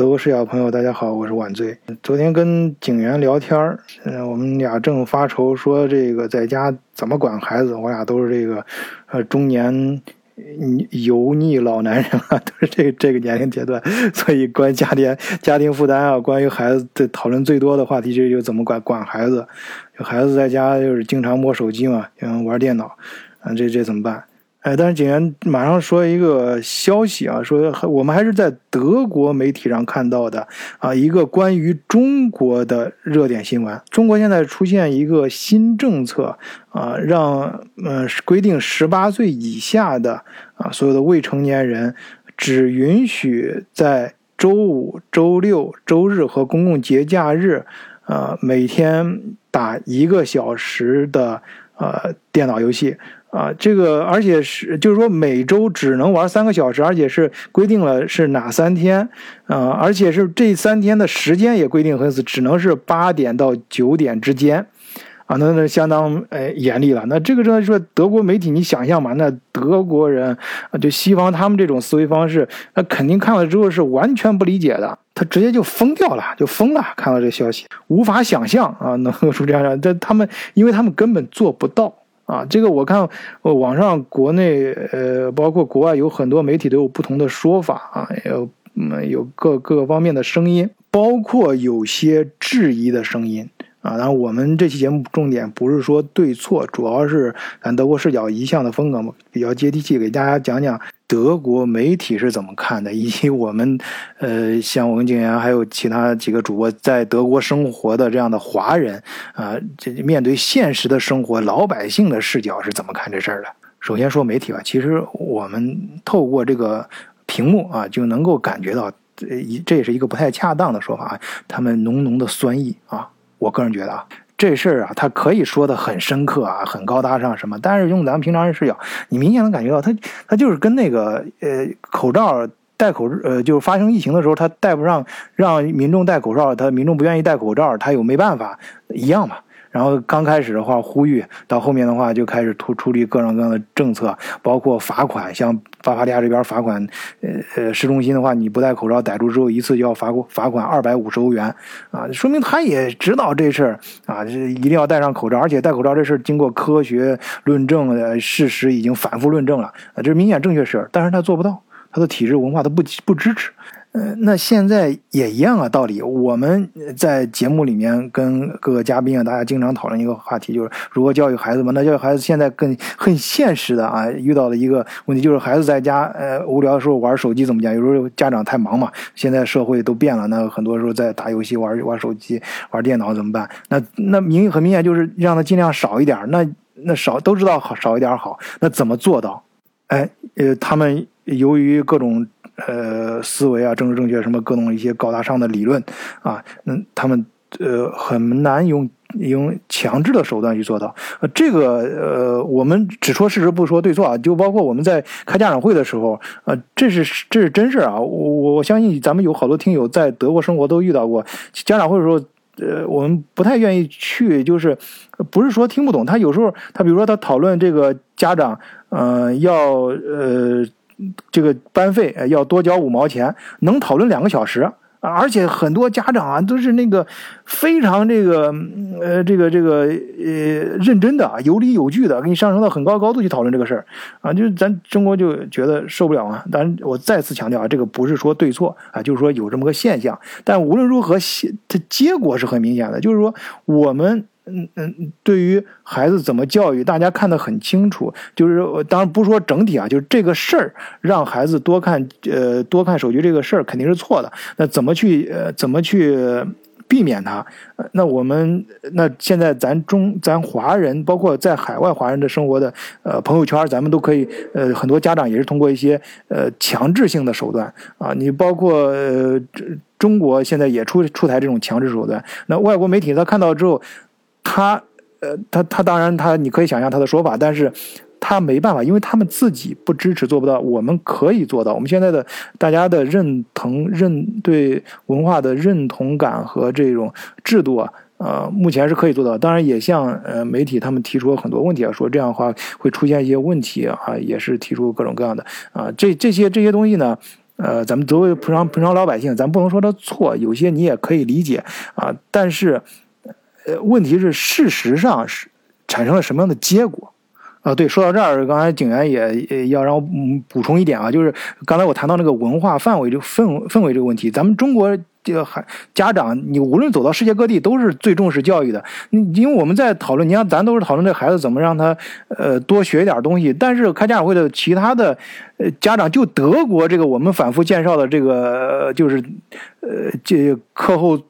德国视角朋友，大家好，我是晚醉。昨天跟警员聊天儿，嗯，我们俩正发愁，说这个在家怎么管孩子。我俩都是这个，呃，中年油腻老男人啊，都是这这个年龄阶段，所以关于家庭家庭负担啊，关于孩子的讨论最多的话题，就就怎么管管孩子。孩子在家就是经常摸手机嘛，嗯，玩电脑，啊，这这怎么办？哎，但是警员马上说一个消息啊，说我们还是在德国媒体上看到的啊，一个关于中国的热点新闻。中国现在出现一个新政策啊，让呃规定十八岁以下的啊所有的未成年人只允许在周五、周六、周日和公共节假日啊每天打一个小时的呃电脑游戏。啊，这个而且是就是说每周只能玩三个小时，而且是规定了是哪三天，啊，而且是这三天的时间也规定很死，只能是八点到九点之间，啊，那那相当哎严厉了。那这个说说德国媒体，你想象嘛？那德国人啊，就西方他们这种思维方式，那肯定看了之后是完全不理解的，他直接就疯掉了，就疯了。看到这消息，无法想象啊，能够出这样的，这他们因为他们根本做不到。啊，这个我看，呃，网上国内，呃，包括国外有很多媒体都有不同的说法啊，有，嗯，有各各个方面的声音，包括有些质疑的声音。啊，然后我们这期节目重点不是说对错，主要是咱德国视角一向的风格嘛，比较接地气，给大家讲讲德国媒体是怎么看的，以及我们，呃，像文景言还有其他几个主播在德国生活的这样的华人啊，这面对现实的生活，老百姓的视角是怎么看这事儿的？首先说媒体吧，其实我们透过这个屏幕啊，就能够感觉到，这这也是一个不太恰当的说法，他们浓浓的酸意啊。我个人觉得啊，这事儿啊，他可以说得很深刻啊，很高大上什么，但是用咱们平常人视角，你明显能感觉到，他他就是跟那个呃口罩戴口呃，就是发生疫情的时候，他戴不上，让民众戴口罩，他民众不愿意戴口罩，他又没办法一样嘛。然后刚开始的话呼吁，到后面的话就开始出出力各种各样的政策，包括罚款，像巴伐利亚这边罚款，呃呃市中心的话，你不戴口罩逮住之后，一次就要罚罚款二百五十欧元，啊，说明他也知道这事儿啊，这一定要戴上口罩，而且戴口罩这事儿经过科学论证的事实已经反复论证了，啊，这是明显正确事儿，但是他做不到，他的体制文化他不不支持。呃，那现在也一样啊，道理。我们在节目里面跟各个嘉宾啊，大家经常讨论一个话题，就是如何教育孩子嘛。那教育孩子现在更很现实的啊，遇到的一个问题就是孩子在家呃无聊的时候玩手机怎么讲？有时候家长太忙嘛。现在社会都变了，那很多时候在打游戏、玩玩手机、玩电脑怎么办？那那明很明显就是让他尽量少一点。那那少都知道好少一点好，那怎么做到？哎，呃，他们由于各种。呃，思维啊，政治正确什么各种一些高大上的理论啊，嗯，他们呃很难用用强制的手段去做到。呃，这个呃，我们只说事实不说对错啊。就包括我们在开家长会的时候，呃，这是这是真事啊。我我相信咱们有好多听友在德国生活都遇到过家长会的时候，呃，我们不太愿意去，就是不是说听不懂，他有时候他比如说他讨论这个家长，嗯，要呃。这个班费要多交五毛钱，能讨论两个小时，而且很多家长啊都是那个非常这个呃这个这个呃认真的啊有理有据的，给你上升到很高高度去讨论这个事儿啊，就是咱中国就觉得受不了啊。当然，我再次强调啊，这个不是说对错啊，就是说有这么个现象。但无论如何，它结果是很明显的，就是说我们。嗯嗯，对于孩子怎么教育，大家看得很清楚。就是当然不说整体啊，就是这个事儿，让孩子多看呃多看手机这个事儿肯定是错的。那怎么去呃怎么去避免它？那我们那现在咱中咱华人，包括在海外华人的生活的呃朋友圈，咱们都可以呃很多家长也是通过一些呃强制性的手段啊，你包括呃中国现在也出出台这种强制手段。那外国媒体他看到之后。他，呃，他他当然他，你可以想象他的说法，但是他没办法，因为他们自己不支持，做不到。我们可以做到。我们现在的大家的认同、认对文化的认同感和这种制度啊，呃，目前是可以做到。当然，也向呃媒体他们提出了很多问题啊，说这样的话会出现一些问题啊，也是提出各种各样的啊。这这些这些东西呢，呃，咱们作为平常平常老百姓，咱不能说他错，有些你也可以理解啊。但是，呃，问题是事实上是产生了什么样的结果？啊，对，说到这儿，刚才警员也要让我补充一点啊，就是刚才我谈到那个文化范围这氛氛围这个问题，咱们中国。这个家长，你无论走到世界各地，都是最重视教育的。因为我们在讨论，你看咱都是讨论这孩子怎么让他呃多学一点东西。但是开家长会的其他的家长，就德国这个我们反复介绍的这个就是呃这课后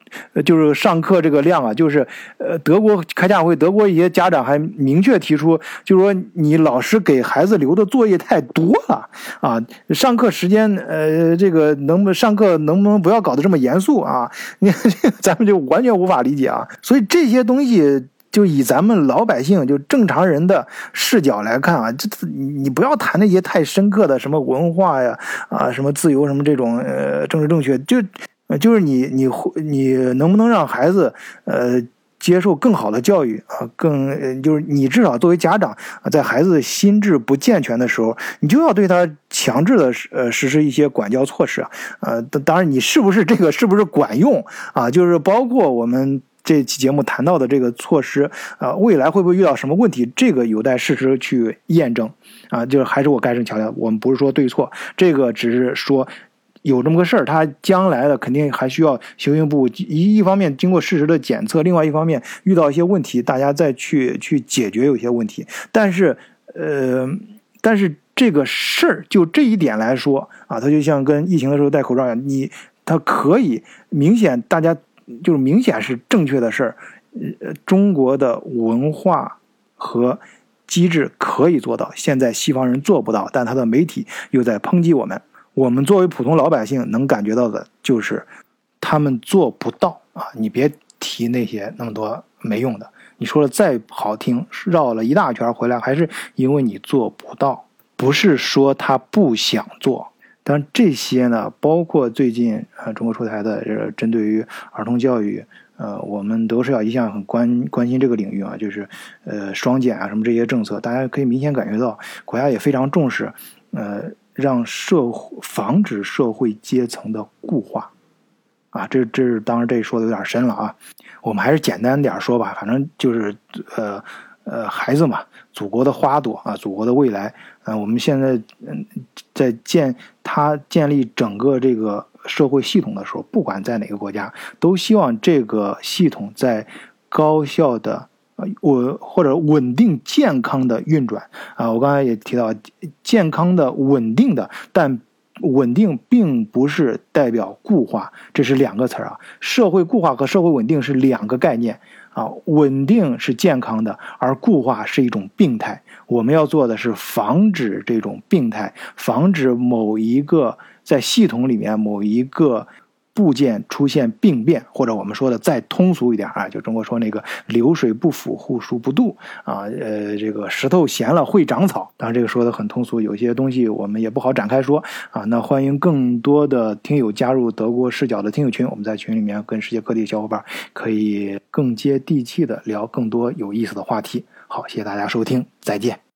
就是上课这个量啊，就是呃德国开家长会，德国一些家长还明确提出，就是说你老师给孩子留的作业太多了啊，上课时间呃这个能不能上课能不能不要搞得这么严。肃啊，你 咱们就完全无法理解啊，所以这些东西就以咱们老百姓就正常人的视角来看啊，这你不要谈那些太深刻的什么文化呀啊，什么自由什么这种呃政治正确，就就是你你你能不能让孩子呃。接受更好的教育啊，更就是你至少作为家长，在孩子心智不健全的时候，你就要对他强制的呃实施一些管教措施啊。呃，当然你是不是这个是不是管用啊？就是包括我们这期节目谈到的这个措施啊，未来会不会遇到什么问题？这个有待事实去验证啊。就是还是我该声强调，我们不是说对错，这个只是说。有这么个事儿，他将来的肯定还需要行政部一一方面经过事实的检测，另外一方面遇到一些问题，大家再去去解决有些问题。但是，呃，但是这个事儿就这一点来说啊，它就像跟疫情的时候戴口罩一样，你它可以明显大家就是明显是正确的事儿。呃，中国的文化和机制可以做到，现在西方人做不到，但他的媒体又在抨击我们。我们作为普通老百姓能感觉到的就是，他们做不到啊！你别提那些那么多没用的，你说的再好听，绕了一大圈回来，还是因为你做不到，不是说他不想做。但这些呢，包括最近呃中国出台的这针对于儿童教育，呃，我们德社一向很关关心这个领域啊，就是呃双减啊什么这些政策，大家可以明显感觉到国家也非常重视，呃。让社会防止社会阶层的固化，啊，这这是当然，这说的有点深了啊。我们还是简单点说吧，反正就是呃呃，孩子嘛，祖国的花朵啊，祖国的未来。呃，我们现在嗯在建他建立整个这个社会系统的时候，不管在哪个国家，都希望这个系统在高效的。我或者稳定健康的运转啊，我刚才也提到健康的稳定的，但稳定并不是代表固化，这是两个词儿啊。社会固化和社会稳定是两个概念啊。稳定是健康的，而固化是一种病态。我们要做的是防止这种病态，防止某一个在系统里面某一个。部件出现病变，或者我们说的再通俗一点啊，就中国说那个流水不腐，户枢不蠹啊，呃，这个石头咸了会长草。当然这个说的很通俗，有些东西我们也不好展开说啊。那欢迎更多的听友加入德国视角的听友群，我们在群里面跟世界各地小伙伴可以更接地气的聊更多有意思的话题。好，谢谢大家收听，再见。